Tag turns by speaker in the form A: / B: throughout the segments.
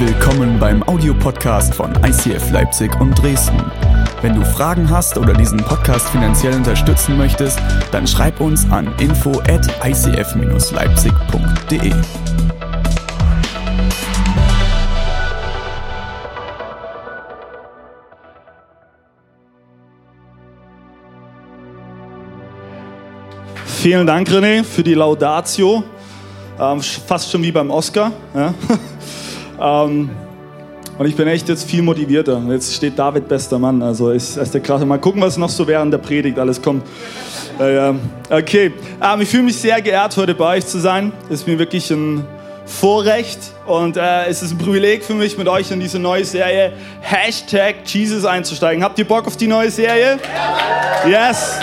A: Willkommen beim Audiopodcast von ICF Leipzig und Dresden. Wenn du Fragen hast oder diesen Podcast finanziell unterstützen möchtest, dann schreib uns an info at icf-leipzig.de.
B: Vielen Dank, René, für die Laudatio. Ähm, fast schon wie beim Oscar. Ja? ähm, und ich bin echt jetzt viel motivierter. Jetzt steht David bester Mann. Also ist, ist der krasse. Mal gucken, was noch so während der Predigt alles kommt. Äh. Okay. Ähm, ich fühle mich sehr geehrt, heute bei euch zu sein. Ist mir wirklich ein Vorrecht und äh, es ist ein Privileg für mich, mit euch in diese neue Serie Hashtag Jesus einzusteigen. Habt ihr Bock auf die neue Serie? Yes!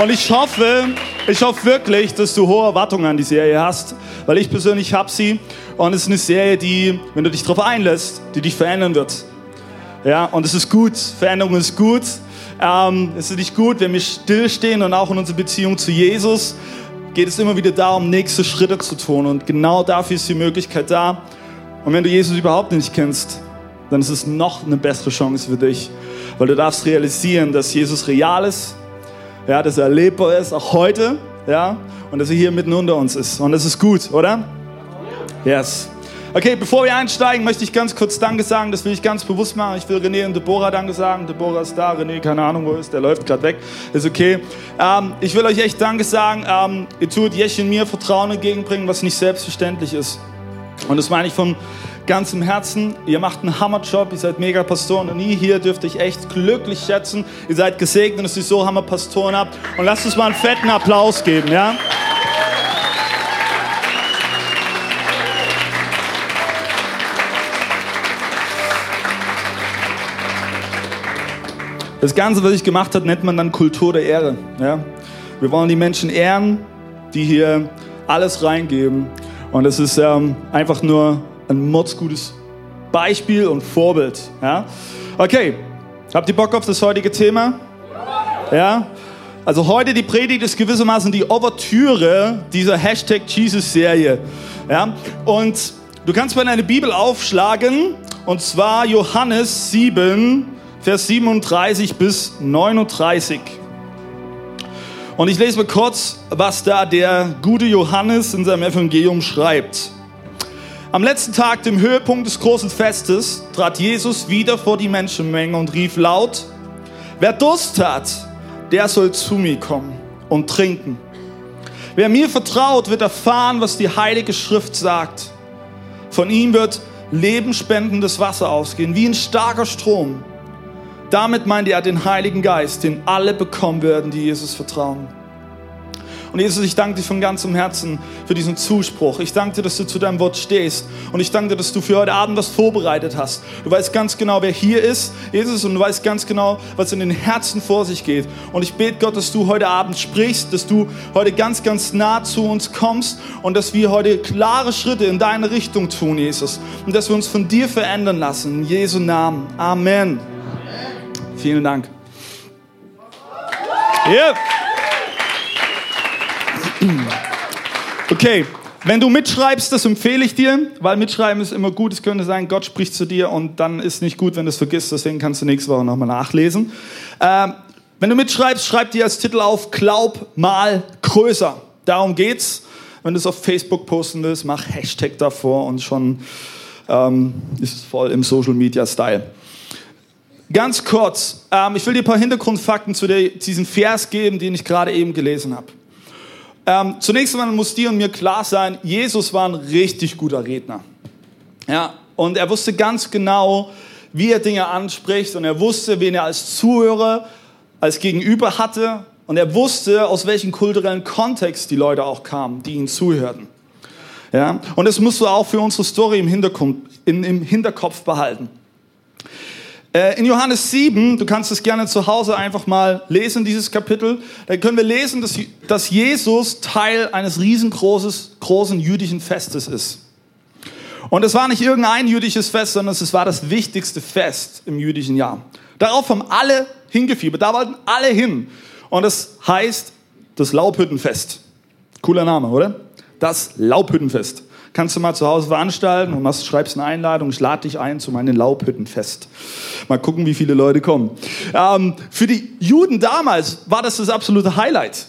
B: Und ich hoffe, ich hoffe wirklich, dass du hohe Erwartungen an die Serie hast, weil ich persönlich habe sie und es ist eine Serie, die, wenn du dich darauf einlässt, die dich verändern wird. Ja, und es ist gut, Veränderung ist gut. Ähm, es ist nicht gut, wenn wir stillstehen und auch in unserer Beziehung zu Jesus geht es immer wieder darum, nächste Schritte zu tun und genau dafür ist die Möglichkeit da. Und wenn du Jesus überhaupt nicht kennst, dann ist es noch eine bessere Chance für dich, weil du darfst realisieren, dass Jesus real ist, ja, dass er erlebbar ist, auch heute, ja, und dass er hier mitten unter uns ist. Und das ist gut, oder? Yes. Okay, bevor wir einsteigen, möchte ich ganz kurz Danke sagen. Das will ich ganz bewusst machen. Ich will René und Deborah Danke sagen. Deborah ist da, René, keine Ahnung, wo ist, der läuft gerade weg. Ist okay. Ähm, ich will euch echt Danke sagen. Ähm, ihr tut Jesch und mir Vertrauen entgegenbringen, was nicht selbstverständlich ist. Und das meine ich von ganzem Herzen. Ihr macht einen Hammerjob, ihr seid mega Pastoren und ihr hier dürft euch echt glücklich schätzen. Ihr seid gesegnet, dass ihr so Hammer Pastoren habt. Und lasst uns mal einen fetten Applaus geben, ja? Das Ganze, was ich gemacht habe, nennt man dann Kultur der Ehre. Ja? Wir wollen die Menschen ehren, die hier alles reingeben. Und es ist ähm, einfach nur ein mordsgutes Beispiel und Vorbild. Ja? Okay, habt ihr Bock auf das heutige Thema? Ja? Also heute die Predigt ist gewissermaßen die Ouvertüre dieser Hashtag Jesus-Serie. Ja? Und du kannst mal deine Bibel aufschlagen, und zwar Johannes 7, Vers 37 bis 39. Und ich lese mal kurz, was da der gute Johannes in seinem Evangelium schreibt. Am letzten Tag, dem Höhepunkt des großen Festes, trat Jesus wieder vor die Menschenmenge und rief laut, wer Durst hat, der soll zu mir kommen und trinken. Wer mir vertraut, wird erfahren, was die Heilige Schrift sagt. Von ihm wird lebensspendendes Wasser ausgehen, wie ein starker Strom. Damit meint er den Heiligen Geist, den alle bekommen werden, die Jesus vertrauen. Und Jesus, ich danke dir von ganzem Herzen für diesen Zuspruch. Ich danke dir, dass du zu deinem Wort stehst. Und ich danke dir, dass du für heute Abend was vorbereitet hast. Du weißt ganz genau, wer hier ist, Jesus, und du weißt ganz genau, was in den Herzen vor sich geht. Und ich bete Gott, dass du heute Abend sprichst, dass du heute ganz, ganz nah zu uns kommst und dass wir heute klare Schritte in deine Richtung tun, Jesus. Und dass wir uns von dir verändern lassen. In Jesu Namen. Amen. Vielen Dank. Yeah. Okay, wenn du mitschreibst, das empfehle ich dir, weil mitschreiben ist immer gut. Es könnte sein, Gott spricht zu dir und dann ist nicht gut, wenn du es vergisst. Deswegen kannst du nächste Woche nochmal nachlesen. Ähm, wenn du mitschreibst, schreib dir als Titel auf Glaub mal größer. Darum geht's. Wenn du es auf Facebook posten willst, mach Hashtag davor und schon ähm, ist es voll im Social Media Style. Ganz kurz, ähm, ich will dir ein paar Hintergrundfakten zu der, diesem Vers geben, den ich gerade eben gelesen habe. Ähm, zunächst einmal muss dir und mir klar sein, Jesus war ein richtig guter Redner. Ja, und er wusste ganz genau, wie er Dinge anspricht und er wusste, wen er als Zuhörer, als Gegenüber hatte und er wusste, aus welchem kulturellen Kontext die Leute auch kamen, die ihn zuhörten. Ja, und das musst du auch für unsere Story im, Hintergrund, in, im Hinterkopf behalten. Äh, in Johannes 7, du kannst es gerne zu Hause einfach mal lesen, dieses Kapitel, da können wir lesen, dass, dass Jesus Teil eines riesengroßen großen jüdischen Festes ist. Und es war nicht irgendein jüdisches Fest, sondern es war das wichtigste Fest im jüdischen Jahr. Darauf haben alle hingefiebert, da wollten alle hin. Und es heißt das Laubhüttenfest. Cooler Name, oder? Das Laubhüttenfest. Kannst du mal zu Hause veranstalten und machst, schreibst eine Einladung, ich lade dich ein zu meinem Laubhüttenfest. Mal gucken, wie viele Leute kommen. Ähm, für die Juden damals war das das absolute Highlight.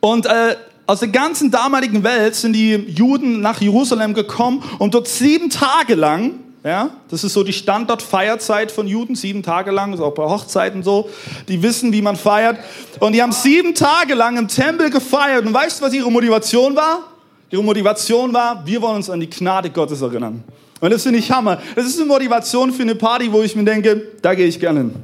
B: Und äh, aus der ganzen damaligen Welt sind die Juden nach Jerusalem gekommen und dort sieben Tage lang ja, das ist so die Standardfeierzeit von Juden, sieben Tage lang, ist auch bei Hochzeiten so. Die wissen, wie man feiert. Und die haben sieben Tage lang im Tempel gefeiert. Und weißt du, was ihre Motivation war? Ihre Motivation war, wir wollen uns an die Gnade Gottes erinnern. Und das finde ich Hammer. Das ist eine Motivation für eine Party, wo ich mir denke, da gehe ich gerne hin.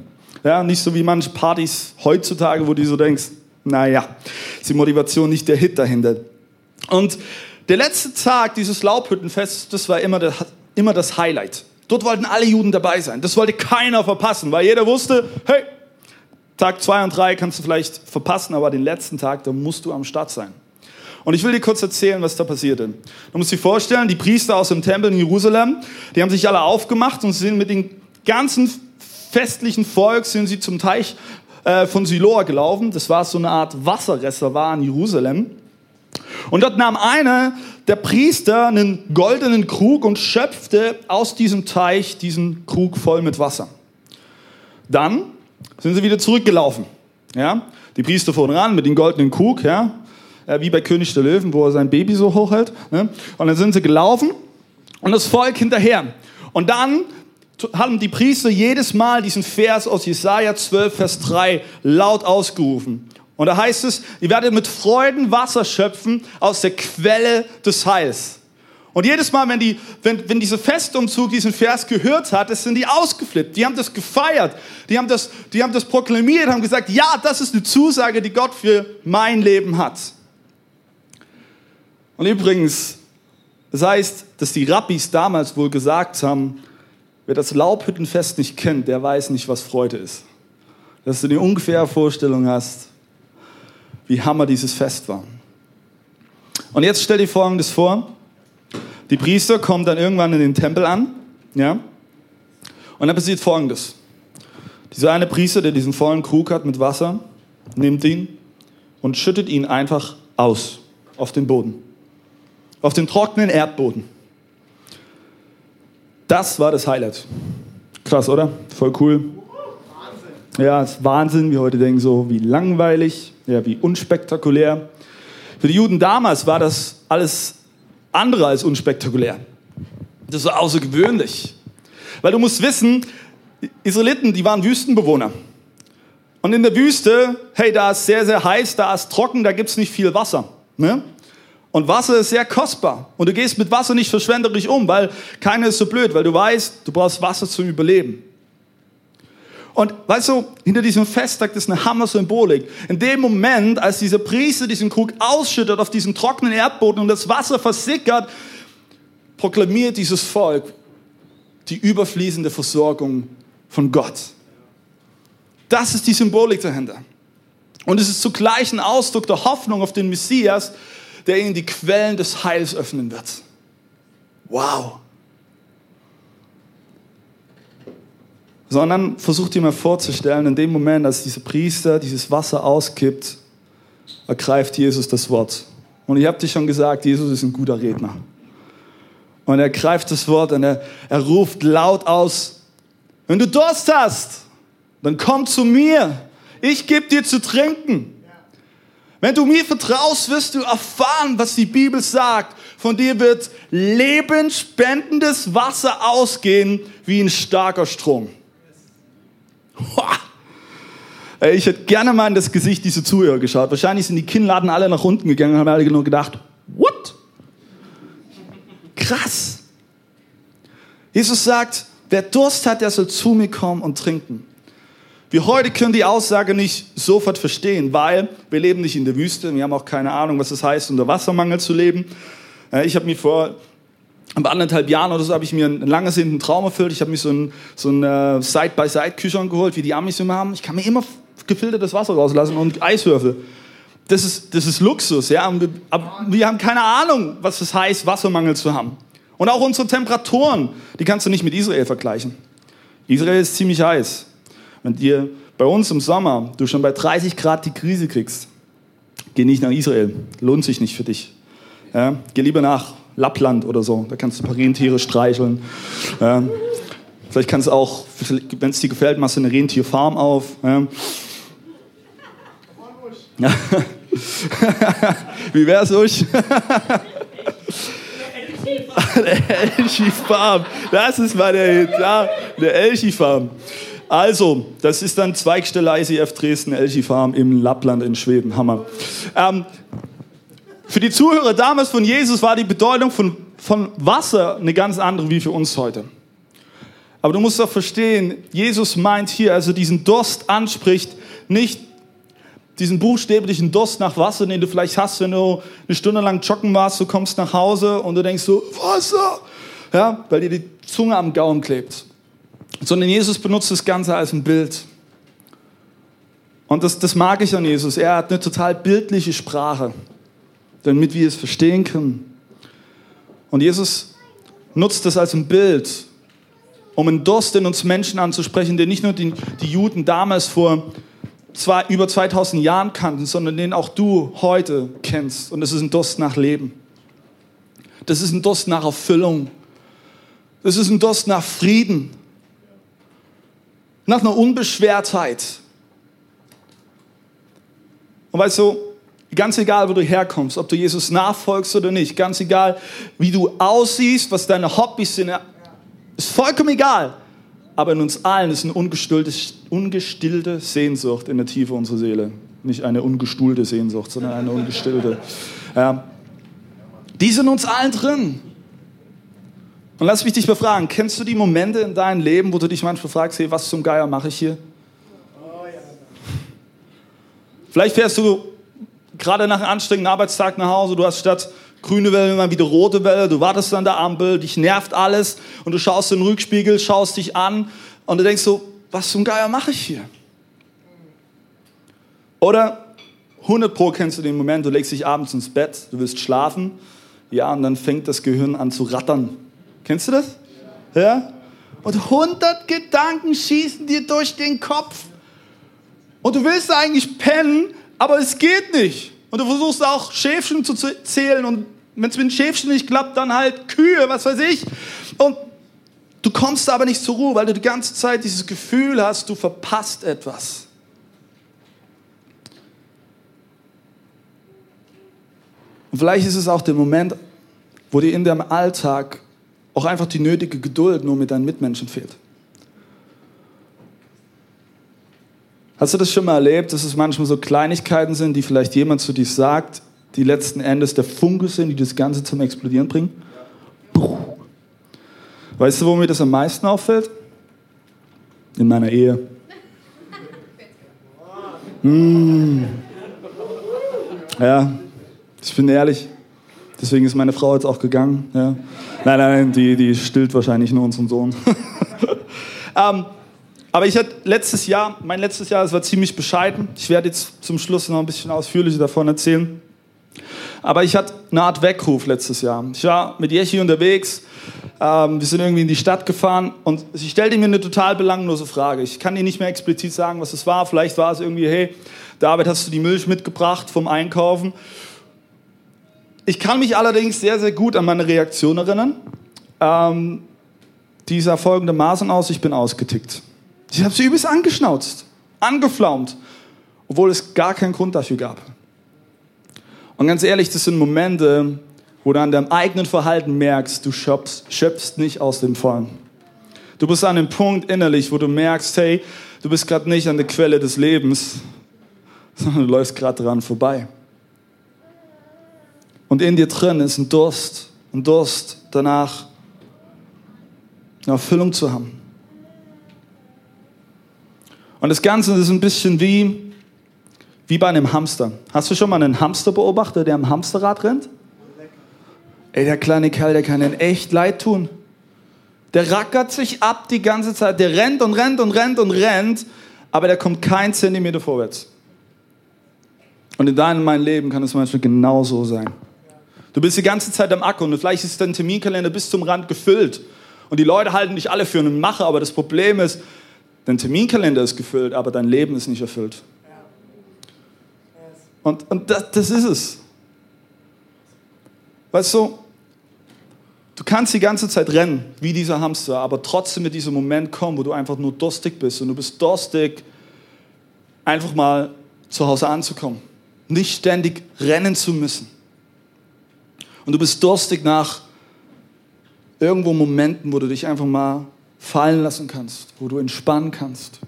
B: Ja, nicht so wie manche Partys heutzutage, wo du so denkst, naja, ist die Motivation nicht der Hit dahinter. Und der letzte Tag dieses Laubhüttenfests, das war immer der immer das Highlight. Dort wollten alle Juden dabei sein. Das wollte keiner verpassen, weil jeder wusste, hey, Tag zwei und drei kannst du vielleicht verpassen, aber den letzten Tag, da musst du am Start sein. Und ich will dir kurz erzählen, was da passierte. Du musst dir vorstellen, die Priester aus dem Tempel in Jerusalem, die haben sich alle aufgemacht und sind mit dem ganzen festlichen Volk sind sie zum Teich äh, von Siloa gelaufen. Das war so eine Art Wasserreservoir in Jerusalem. Und dort nahm einer der Priester einen goldenen Krug und schöpfte aus diesem Teich diesen Krug voll mit Wasser. Dann sind sie wieder zurückgelaufen. Ja? Die Priester fuhren ran mit dem goldenen Krug, ja? Wie bei König der Löwen, wo er sein Baby so hochhält. Ne? Und dann sind sie gelaufen und das Volk hinterher. Und dann haben die Priester jedes Mal diesen Vers aus Jesaja 12, Vers 3 laut ausgerufen. Und da heißt es, ihr werdet mit Freuden Wasser schöpfen aus der Quelle des Heils. Und jedes Mal, wenn, die, wenn, wenn dieser Festumzug diesen Vers gehört hat, sind die ausgeflippt. Die haben das gefeiert. Die haben das, die haben das proklamiert, haben gesagt, ja, das ist eine Zusage, die Gott für mein Leben hat. Und übrigens, das heißt, dass die Rabbis damals wohl gesagt haben, wer das Laubhüttenfest nicht kennt, der weiß nicht, was Freude ist. Dass du eine ungefähre Vorstellung hast, wie hammer dieses Fest war. Und jetzt stell dir Folgendes vor. Die Priester kommen dann irgendwann in den Tempel an, ja, und dann passiert Folgendes. Dieser eine Priester, der diesen vollen Krug hat mit Wasser, nimmt ihn und schüttet ihn einfach aus auf den Boden. Auf den trockenen Erdboden. Das war das Highlight. Krass, oder? Voll cool. Ja, es ist Wahnsinn. Wir heute denken so, wie langweilig, ja, wie unspektakulär. Für die Juden damals war das alles andere als unspektakulär. Das war außergewöhnlich. Weil du musst wissen, Israeliten, die waren Wüstenbewohner. Und in der Wüste, hey, da ist sehr, sehr heiß, da ist trocken, da gibt es nicht viel Wasser. Ne? Und Wasser ist sehr kostbar. Und du gehst mit Wasser nicht verschwenderisch um, weil keiner ist so blöd, weil du weißt, du brauchst Wasser zum Überleben. Und weißt du, hinter diesem Festtag, ist eine Hammer-Symbolik. In dem Moment, als dieser Priester diesen Krug ausschüttet auf diesen trockenen Erdboden und das Wasser versickert, proklamiert dieses Volk die überfließende Versorgung von Gott. Das ist die Symbolik dahinter. Und es ist zugleich ein Ausdruck der Hoffnung auf den Messias, der ihnen die Quellen des Heils öffnen wird. Wow. sondern versucht dir mal vorzustellen, in dem Moment, als dieser Priester dieses Wasser auskippt, ergreift Jesus das Wort. Und ich habe dir schon gesagt, Jesus ist ein guter Redner. Und er greift das Wort und er, er ruft laut aus, wenn du Durst hast, dann komm zu mir. Ich gebe dir zu trinken. Wenn du mir vertraust, wirst du erfahren, was die Bibel sagt. Von dir wird lebensspendendes Wasser ausgehen wie ein starker Strom. Ich hätte gerne mal in das Gesicht dieser Zuhörer geschaut. Wahrscheinlich sind die Kinnladen alle nach unten gegangen und haben alle nur gedacht, what? Krass. Jesus sagt, wer Durst hat, der soll zu mir kommen und trinken. Wir heute können die Aussage nicht sofort verstehen, weil wir leben nicht in der Wüste. Wir haben auch keine Ahnung, was es heißt, unter Wassermangel zu leben. Ich habe mir vor ein anderthalb Jahren oder so habe ich mir einen lange sehnenden Traum erfüllt. Ich habe mir so ein, so ein äh, Side-by-Side-Küchern geholt, wie die Amis immer haben. Ich kann mir immer gefiltertes Wasser rauslassen und Eiswürfel. Das ist, das ist Luxus, ja. Wir, aber wir haben keine Ahnung, was es heißt, Wassermangel zu haben. Und auch unsere Temperaturen, die kannst du nicht mit Israel vergleichen. Israel ist ziemlich heiß. Wenn dir bei uns im Sommer du schon bei 30 Grad die Krise kriegst, geh nicht nach Israel. Lohnt sich nicht für dich. Ja? Geh lieber nach Lappland oder so. Da kannst du ein paar Rentiere streicheln. Ja. Vielleicht kannst du auch, wenn es dir gefällt, machst du eine Rentierfarm auf. Ja. Ja. Wie wär's euch? der Elchi-Farm. Das ist der Hit. Ja, der Elchi-Farm. Also, das ist dann Zweigstelle ICF Dresden, Elchi-Farm im Lappland in Schweden. Hammer. Ähm, für die Zuhörer damals von Jesus war die Bedeutung von, von Wasser eine ganz andere wie für uns heute. Aber du musst doch verstehen, Jesus meint hier, also diesen Durst anspricht, nicht diesen buchstäblichen Durst nach Wasser, den du vielleicht hast, wenn du eine Stunde lang joggen warst, du kommst nach Hause und du denkst so, Wasser, ja, weil dir die Zunge am Gaumen klebt. Sondern Jesus benutzt das Ganze als ein Bild. Und das, das mag ich an Jesus. Er hat eine total bildliche Sprache, damit wir es verstehen können. Und Jesus nutzt das als ein Bild, um einen Durst in uns Menschen anzusprechen, den nicht nur die, die Juden damals vor zwei, über 2000 Jahren kannten, sondern den auch du heute kennst. Und das ist ein Durst nach Leben. Das ist ein Durst nach Erfüllung. Das ist ein Durst nach Frieden. Nach einer Unbeschwertheit. Und weißt du, ganz egal, wo du herkommst, ob du Jesus nachfolgst oder nicht, ganz egal, wie du aussiehst, was deine Hobbys sind, ist vollkommen egal. Aber in uns allen ist eine ungestillte Sehnsucht in der Tiefe unserer Seele. Nicht eine ungestuhlte Sehnsucht, sondern eine ungestillte. Ja. Die sind uns allen drin. Und lass mich dich befragen, kennst du die Momente in deinem Leben, wo du dich manchmal fragst, hey, was zum Geier mache ich hier? Vielleicht fährst du gerade nach einem anstrengenden Arbeitstag nach Hause, du hast statt grüne Welle, immer wieder rote Welle, du wartest an der Ampel, dich nervt alles und du schaust in den Rückspiegel, schaust dich an und du denkst so, was zum Geier mache ich hier? Oder 100 Pro kennst du den Moment, du legst dich abends ins Bett, du willst schlafen, ja, und dann fängt das Gehirn an zu rattern. Kennst du das? Ja? Und 100 Gedanken schießen dir durch den Kopf. Und du willst eigentlich pennen, aber es geht nicht. Und du versuchst auch Schäfchen zu zählen und wenn es mit den Schäfchen nicht klappt, dann halt Kühe, was weiß ich. Und du kommst aber nicht zur Ruhe, weil du die ganze Zeit dieses Gefühl hast, du verpasst etwas. Und vielleicht ist es auch der Moment, wo dir in deinem Alltag auch einfach die nötige Geduld nur mit deinen Mitmenschen fehlt. Hast du das schon mal erlebt, dass es manchmal so Kleinigkeiten sind, die vielleicht jemand zu dir sagt, die letzten Endes der Funke sind, die das Ganze zum Explodieren bringen? Weißt du, wo mir das am meisten auffällt? In meiner Ehe. Mmh. Ja, ich bin ehrlich. Deswegen ist meine Frau jetzt auch gegangen. Ja. Nein, nein, die, die stillt wahrscheinlich nur unseren Sohn. ähm, aber ich hatte letztes Jahr, mein letztes Jahr, es war ziemlich bescheiden. Ich werde jetzt zum Schluss noch ein bisschen ausführlicher davon erzählen. Aber ich hatte eine Art Weckruf letztes Jahr. Ich war mit Jechi unterwegs. Ähm, wir sind irgendwie in die Stadt gefahren und sie stellte mir eine total belanglose Frage. Ich kann dir nicht mehr explizit sagen, was es war. Vielleicht war es irgendwie, hey, David, hast du die Milch mitgebracht vom Einkaufen? Ich kann mich allerdings sehr, sehr gut an meine Reaktion erinnern. Ähm, die sah folgendermaßen aus, ich bin ausgetickt. Ich habe sie übelst angeschnauzt, angeflaumt, obwohl es gar keinen Grund dafür gab. Und ganz ehrlich, das sind Momente, wo du an deinem eigenen Verhalten merkst, du schöpfst, schöpfst nicht aus dem Vollen. Du bist an einem Punkt innerlich, wo du merkst, hey, du bist gerade nicht an der Quelle des Lebens, sondern du läufst gerade dran vorbei. Und in dir drin ist ein Durst, ein Durst danach, eine Erfüllung zu haben. Und das Ganze ist ein bisschen wie, wie bei einem Hamster. Hast du schon mal einen Hamster beobachtet, der am Hamsterrad rennt? Ey, der kleine Kerl, der kann den echt leid tun. Der rackert sich ab die ganze Zeit. Der rennt und rennt und rennt und rennt, aber der kommt kein Zentimeter vorwärts. Und in deinem meinem Leben kann es manchmal genauso sein. Du bist die ganze Zeit am Acker und vielleicht ist dein Terminkalender bis zum Rand gefüllt. Und die Leute halten dich alle für einen Macher, aber das Problem ist, Dein Terminkalender ist gefüllt, aber dein Leben ist nicht erfüllt. Und, und das, das ist es. Weißt du, Du kannst die ganze Zeit rennen, wie dieser Hamster, aber trotzdem wird dieser Moment kommen, wo du einfach nur durstig bist. Und du bist durstig, einfach mal zu Hause anzukommen. Nicht ständig rennen zu müssen. Und du bist durstig nach irgendwo Momenten, wo du dich einfach mal fallen lassen kannst, wo du entspannen kannst.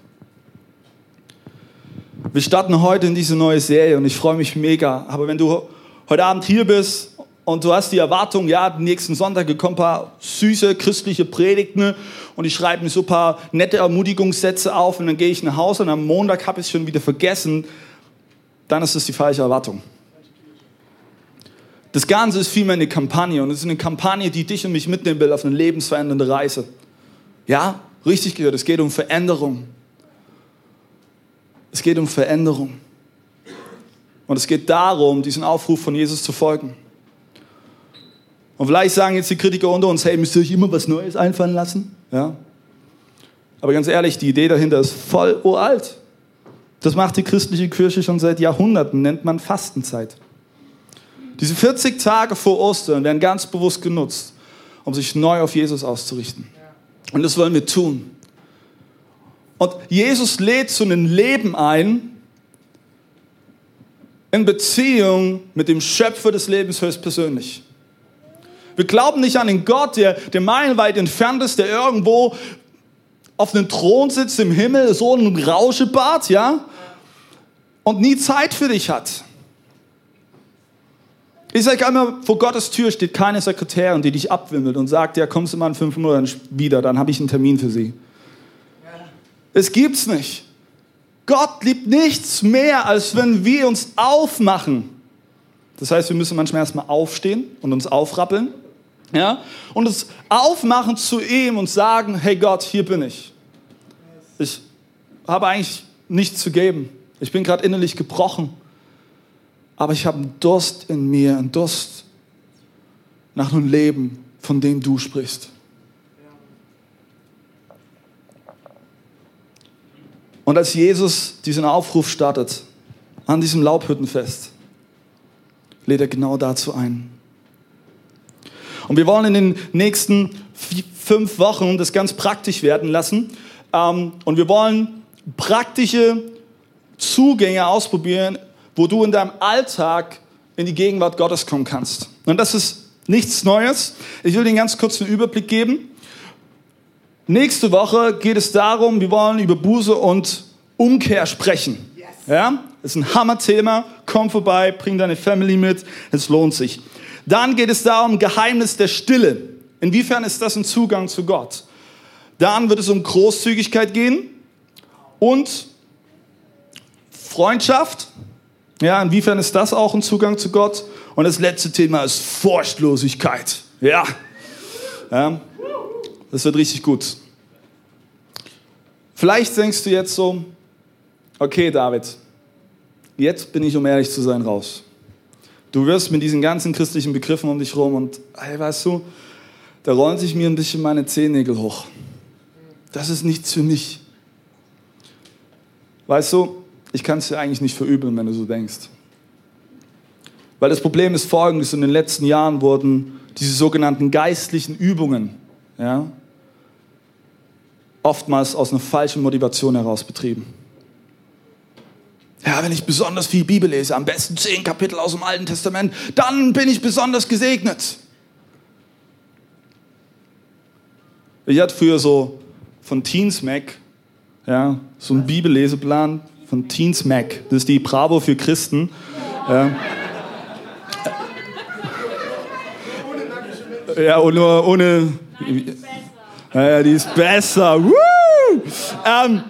B: Wir starten heute in diese neue Serie und ich freue mich mega. Aber wenn du heute Abend hier bist und du hast die Erwartung, ja, nächsten Sonntag kommen ein paar süße christliche Predigten und ich schreibe mir so ein paar nette Ermutigungssätze auf und dann gehe ich nach Hause und am Montag habe ich es schon wieder vergessen, dann ist das die falsche Erwartung. Das Ganze ist vielmehr eine Kampagne und es ist eine Kampagne, die dich und mich mitnehmen will auf eine lebensverändernde Reise. Ja, richtig gehört, es geht um Veränderung. Es geht um Veränderung. Und es geht darum, diesen Aufruf von Jesus zu folgen. Und vielleicht sagen jetzt die Kritiker unter uns, hey, müsst ihr euch immer was Neues einfallen lassen? Ja. Aber ganz ehrlich, die Idee dahinter ist voll uralt. Das macht die christliche Kirche schon seit Jahrhunderten, nennt man Fastenzeit. Diese 40 Tage vor Ostern werden ganz bewusst genutzt, um sich neu auf Jesus auszurichten. Und das wollen wir tun. Und Jesus lädt zu einem Leben ein, in Beziehung mit dem Schöpfer des Lebens höchstpersönlich. Wir glauben nicht an den Gott, der, der meilenweit entfernt ist, der irgendwo auf einem Thron sitzt im Himmel, so ein Rauschebart, ja, und nie Zeit für dich hat. Ich sage einmal, vor Gottes Tür steht keine Sekretärin, die dich abwimmelt und sagt, ja, kommst du mal in fünf Monaten wieder, dann habe ich einen Termin für sie. Es gibt's nicht. Gott liebt nichts mehr, als wenn wir uns aufmachen. Das heißt, wir müssen manchmal erstmal aufstehen und uns aufrappeln. Ja? Und uns aufmachen zu ihm und sagen, hey Gott, hier bin ich. Ich habe eigentlich nichts zu geben. Ich bin gerade innerlich gebrochen. Aber ich habe einen Durst in mir, einen Durst nach einem Leben, von dem du sprichst. Und als Jesus diesen Aufruf startet, an diesem Laubhüttenfest, lädt er genau dazu ein. Und wir wollen in den nächsten fünf Wochen das ganz praktisch werden lassen. Ähm, und wir wollen praktische Zugänge ausprobieren, wo du in deinem Alltag in die Gegenwart Gottes kommen kannst. Und das ist nichts Neues. Ich will dir einen ganz kurzen Überblick geben. Nächste Woche geht es darum, wir wollen über Buße und Umkehr sprechen. Ja, das ist ein Hammerthema. Komm vorbei, bring deine Family mit. Es lohnt sich. Dann geht es darum, Geheimnis der Stille. Inwiefern ist das ein Zugang zu Gott? Dann wird es um Großzügigkeit gehen und Freundschaft. Ja, inwiefern ist das auch ein Zugang zu Gott? Und das letzte Thema ist Furchtlosigkeit. Ja. ja. Das wird richtig gut. Vielleicht denkst du jetzt so, okay David, jetzt bin ich, um ehrlich zu sein, raus. Du wirst mit diesen ganzen christlichen Begriffen um dich rum und, hey, weißt du, da rollen sich mir ein bisschen meine Zehennägel hoch. Das ist nichts für mich. Weißt du, ich kann es dir eigentlich nicht verübeln, wenn du so denkst. Weil das Problem ist folgendes, in den letzten Jahren wurden diese sogenannten geistlichen Übungen, ja, oftmals aus einer falschen Motivation heraus betrieben. Ja, wenn ich besonders viel Bibel lese, am besten zehn Kapitel aus dem Alten Testament, dann bin ich besonders gesegnet. Ich hatte früher so von Teens Mac, ja, so einen Bibelleseplan von Teens Mac. Das ist die Bravo für Christen. Ja. Ja, ohne, ohne ja, die ist besser. Ähm,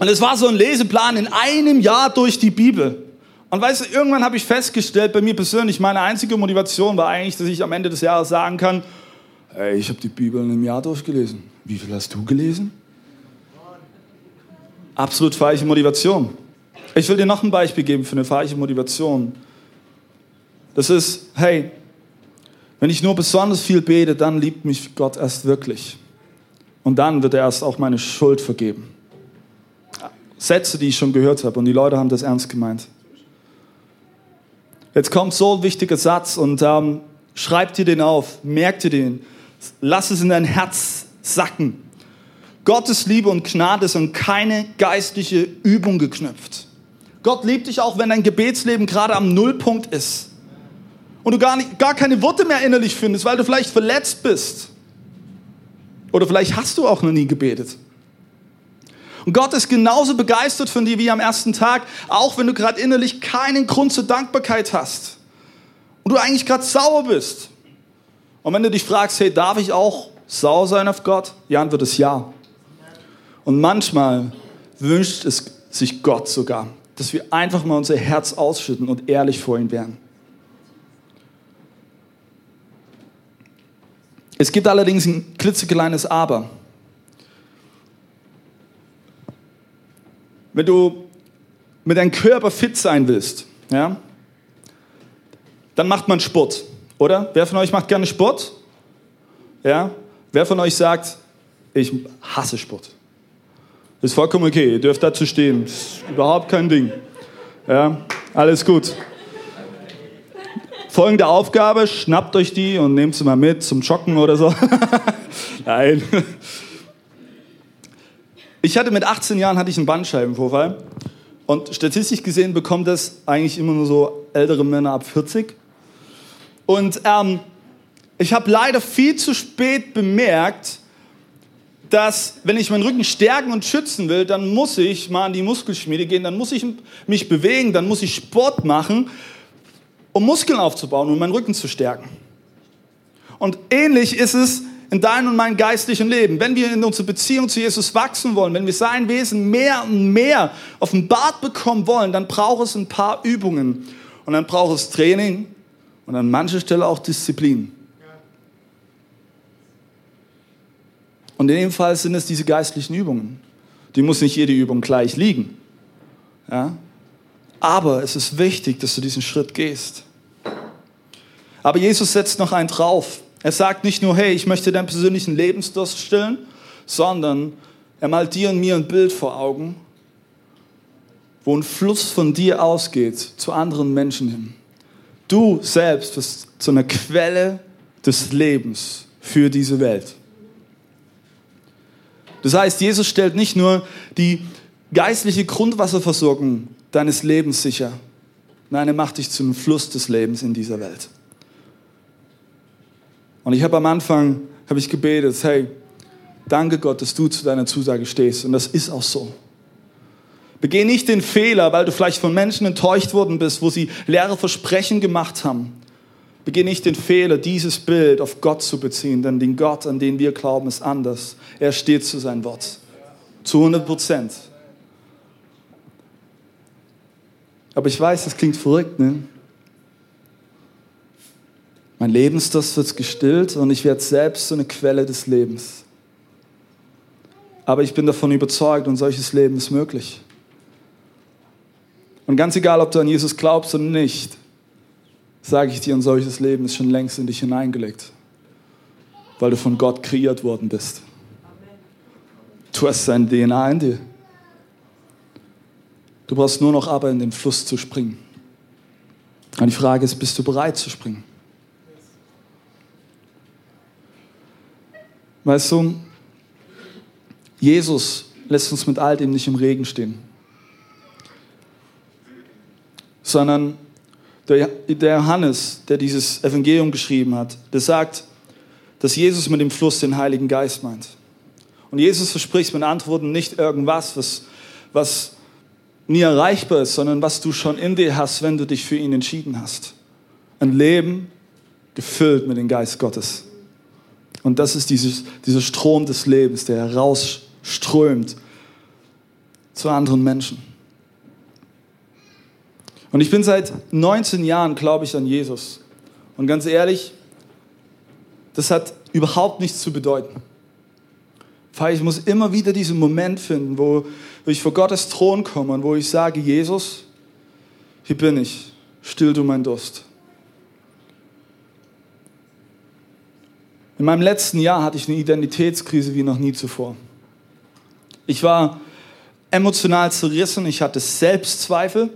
B: und es war so ein Leseplan in einem Jahr durch die Bibel. Und weißt du, irgendwann habe ich festgestellt, bei mir persönlich, meine einzige Motivation war eigentlich, dass ich am Ende des Jahres sagen kann, hey, ich habe die Bibel in einem Jahr durchgelesen. Wie viel hast du gelesen? Absolut falsche Motivation. Ich will dir noch ein Beispiel geben für eine falsche Motivation. Das ist, hey, wenn ich nur besonders viel bete, dann liebt mich Gott erst wirklich. Und dann wird er erst auch meine Schuld vergeben. Sätze, die ich schon gehört habe und die Leute haben das ernst gemeint. Jetzt kommt so ein wichtiger Satz und ähm, Schreib dir den auf, merk dir den, lass es in dein Herz sacken. Gottes Liebe und Gnade ist an keine geistliche Übung geknüpft. Gott liebt dich auch, wenn dein Gebetsleben gerade am Nullpunkt ist und du gar, nicht, gar keine Worte mehr innerlich findest, weil du vielleicht verletzt bist. Oder vielleicht hast du auch noch nie gebetet. Und Gott ist genauso begeistert von dir wie am ersten Tag, auch wenn du gerade innerlich keinen Grund zur Dankbarkeit hast. Und du eigentlich gerade sauer bist. Und wenn du dich fragst, hey, darf ich auch sauer sein auf Gott? Die Antwort ist ja. Und manchmal wünscht es sich Gott sogar, dass wir einfach mal unser Herz ausschütten und ehrlich vor ihm wären. Es gibt allerdings ein klitzekleines Aber. Wenn du mit deinem Körper fit sein willst, ja, dann macht man Sport, oder? Wer von euch macht gerne Sport? Ja? Wer von euch sagt, ich hasse Sport? Ist vollkommen okay, ihr dürft dazu stehen. Ist überhaupt kein Ding. Ja, alles gut. Folgende Aufgabe, schnappt euch die und nehmt sie mal mit zum Joggen oder so. Nein. Ich hatte mit 18 Jahren hatte ich einen Bandscheibenvorfall und statistisch gesehen bekommen das eigentlich immer nur so ältere Männer ab 40. Und ähm, ich habe leider viel zu spät bemerkt, dass wenn ich meinen Rücken stärken und schützen will, dann muss ich mal an die Muskelschmiede gehen, dann muss ich mich bewegen, dann muss ich Sport machen, um Muskeln aufzubauen und meinen Rücken zu stärken. Und ähnlich ist es in deinem und meinem geistlichen Leben. Wenn wir in unserer Beziehung zu Jesus wachsen wollen, wenn wir sein Wesen mehr und mehr offenbart bekommen wollen, dann braucht es ein paar Übungen. Und dann braucht es Training und an mancher Stelle auch Disziplin. Und in dem Fall sind es diese geistlichen Übungen. Die muss nicht jede Übung gleich liegen. Ja? Aber es ist wichtig, dass du diesen Schritt gehst. Aber Jesus setzt noch einen drauf. Er sagt nicht nur, hey, ich möchte deinen persönlichen Lebensdurst stillen, sondern er malt dir und mir ein Bild vor Augen, wo ein Fluss von dir ausgeht zu anderen Menschen hin. Du selbst bist zu einer Quelle des Lebens für diese Welt. Das heißt, Jesus stellt nicht nur die geistliche Grundwasserversorgung deines Lebens sicher, nein, er macht dich zu einem Fluss des Lebens in dieser Welt. Und ich habe am Anfang habe ich gebetet, hey, danke Gott, dass du zu deiner Zusage stehst. Und das ist auch so. Begeh nicht den Fehler, weil du vielleicht von Menschen enttäuscht worden bist, wo sie leere Versprechen gemacht haben. Begeh nicht den Fehler, dieses Bild auf Gott zu beziehen, denn den Gott, an den wir glauben, ist anders. Er steht zu sein Wort. Zu 100 Prozent. Aber ich weiß, das klingt verrückt, ne? Mein Lebensdurst wird gestillt und ich werde selbst so eine Quelle des Lebens. Aber ich bin davon überzeugt und solches Leben ist möglich. Und ganz egal, ob du an Jesus glaubst oder nicht, sage ich dir, ein solches Leben ist schon längst in dich hineingelegt, weil du von Gott kreiert worden bist. Du hast sein DNA in dir. Du brauchst nur noch aber in den Fluss zu springen. Und die Frage ist, bist du bereit zu springen? Weißt du, Jesus lässt uns mit all dem nicht im Regen stehen, sondern der, Johannes, der dieses Evangelium geschrieben hat, der sagt, dass Jesus mit dem Fluss den Heiligen Geist meint. Und Jesus verspricht mit Antworten nicht irgendwas, was, was nie erreichbar ist, sondern was du schon in dir hast, wenn du dich für ihn entschieden hast. Ein Leben gefüllt mit dem Geist Gottes. Und das ist dieses, dieser Strom des Lebens, der herausströmt zu anderen Menschen. Und ich bin seit 19 Jahren, glaube ich, an Jesus. Und ganz ehrlich, das hat überhaupt nichts zu bedeuten. Weil ich muss immer wieder diesen Moment finden, wo ich vor Gottes Thron komme und wo ich sage, Jesus, hier bin ich, still du mein Durst. In meinem letzten Jahr hatte ich eine Identitätskrise wie noch nie zuvor. Ich war emotional zerrissen, ich hatte Selbstzweifel.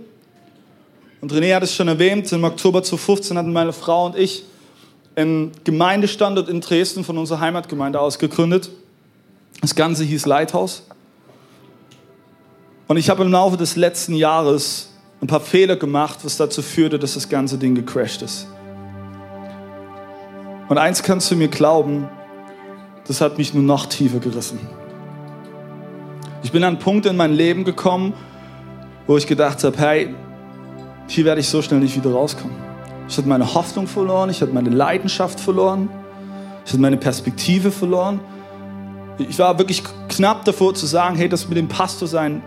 B: Und René hat es schon erwähnt, im Oktober 2015 hatten meine Frau und ich einen Gemeindestandort in Dresden von unserer Heimatgemeinde aus gegründet. Das Ganze hieß Lighthouse. Und ich habe im Laufe des letzten Jahres ein paar Fehler gemacht, was dazu führte, dass das ganze Ding gecrashed ist. Und eins kannst du mir glauben, das hat mich nur noch tiefer gerissen. Ich bin an einen Punkt in mein Leben gekommen, wo ich gedacht habe, hey, hier werde ich so schnell nicht wieder rauskommen. Ich hatte meine Hoffnung verloren, ich hatte meine Leidenschaft verloren, ich hatte meine Perspektive verloren. Ich war wirklich knapp davor zu sagen, hey, das mit dem Pastor sein,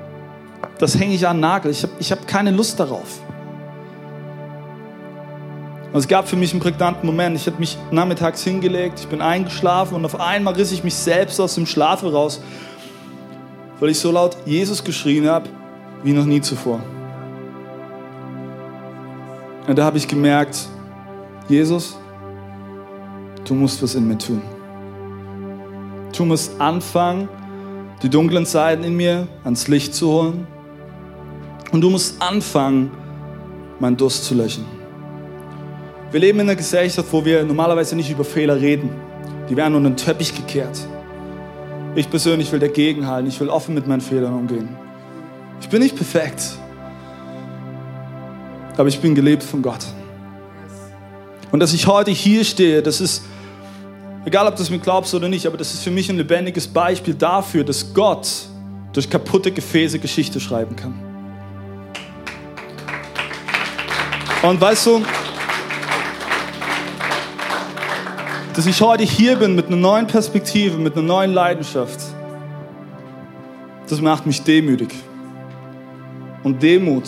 B: das hänge ich an den Nagel. Ich habe ich hab keine Lust darauf. Und es gab für mich einen prägnanten Moment. Ich habe mich nachmittags hingelegt, ich bin eingeschlafen und auf einmal riss ich mich selbst aus dem Schlaf raus, weil ich so laut Jesus geschrien habe wie noch nie zuvor. Und da habe ich gemerkt, Jesus, du musst was in mir tun. Du musst anfangen, die dunklen Seiten in mir ans Licht zu holen. Und du musst anfangen, meinen Durst zu löschen. Wir leben in einer Gesellschaft, wo wir normalerweise nicht über Fehler reden. Die werden unter den Teppich gekehrt. Ich persönlich will dagegenhalten. Ich will offen mit meinen Fehlern umgehen. Ich bin nicht perfekt. Aber ich bin gelebt von Gott. Und dass ich heute hier stehe, das ist, egal ob du es mir glaubst oder nicht, aber das ist für mich ein lebendiges Beispiel dafür, dass Gott durch kaputte Gefäße Geschichte schreiben kann. Und weißt du, dass ich heute hier bin mit einer neuen Perspektive, mit einer neuen Leidenschaft, das macht mich demütig. Und Demut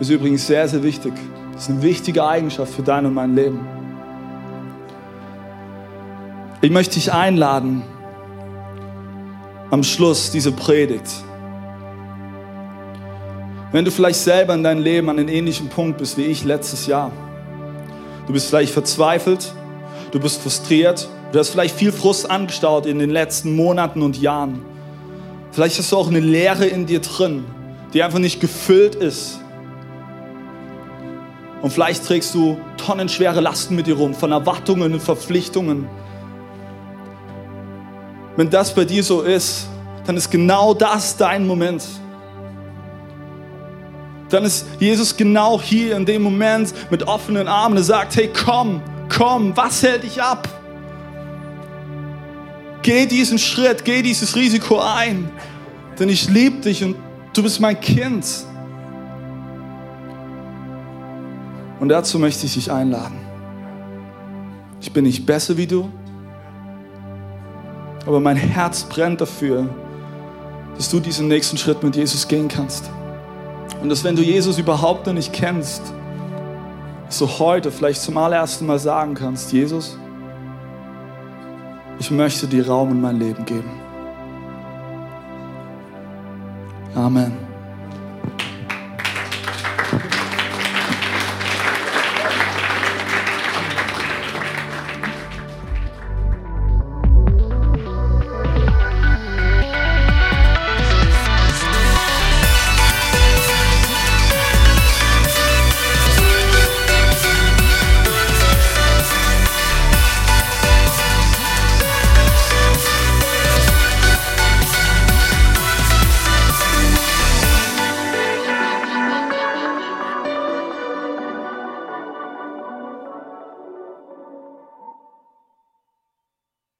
B: ist übrigens sehr, sehr wichtig. Das ist eine wichtige Eigenschaft für dein und mein Leben. Ich möchte dich einladen, am Schluss dieser Predigt, wenn du vielleicht selber in deinem Leben an einem ähnlichen Punkt bist wie ich letztes Jahr. Du bist vielleicht verzweifelt, du bist frustriert, du hast vielleicht viel Frust angestaut in den letzten Monaten und Jahren. Vielleicht hast du auch eine Leere in dir drin, die einfach nicht gefüllt ist. Und vielleicht trägst du tonnenschwere Lasten mit dir rum, von Erwartungen und Verpflichtungen. Wenn das bei dir so ist, dann ist genau das dein Moment dann ist Jesus genau hier in dem Moment mit offenen Armen. Er sagt, hey, komm, komm, was hält dich ab? Geh diesen Schritt, geh dieses Risiko ein, denn ich liebe dich und du bist mein Kind. Und dazu möchte ich dich einladen. Ich bin nicht besser wie du, aber mein Herz brennt dafür, dass du diesen nächsten Schritt mit Jesus gehen kannst. Und dass wenn du Jesus überhaupt noch nicht kennst, du heute vielleicht zum allerersten Mal sagen kannst, Jesus, ich möchte dir Raum in mein Leben geben. Amen.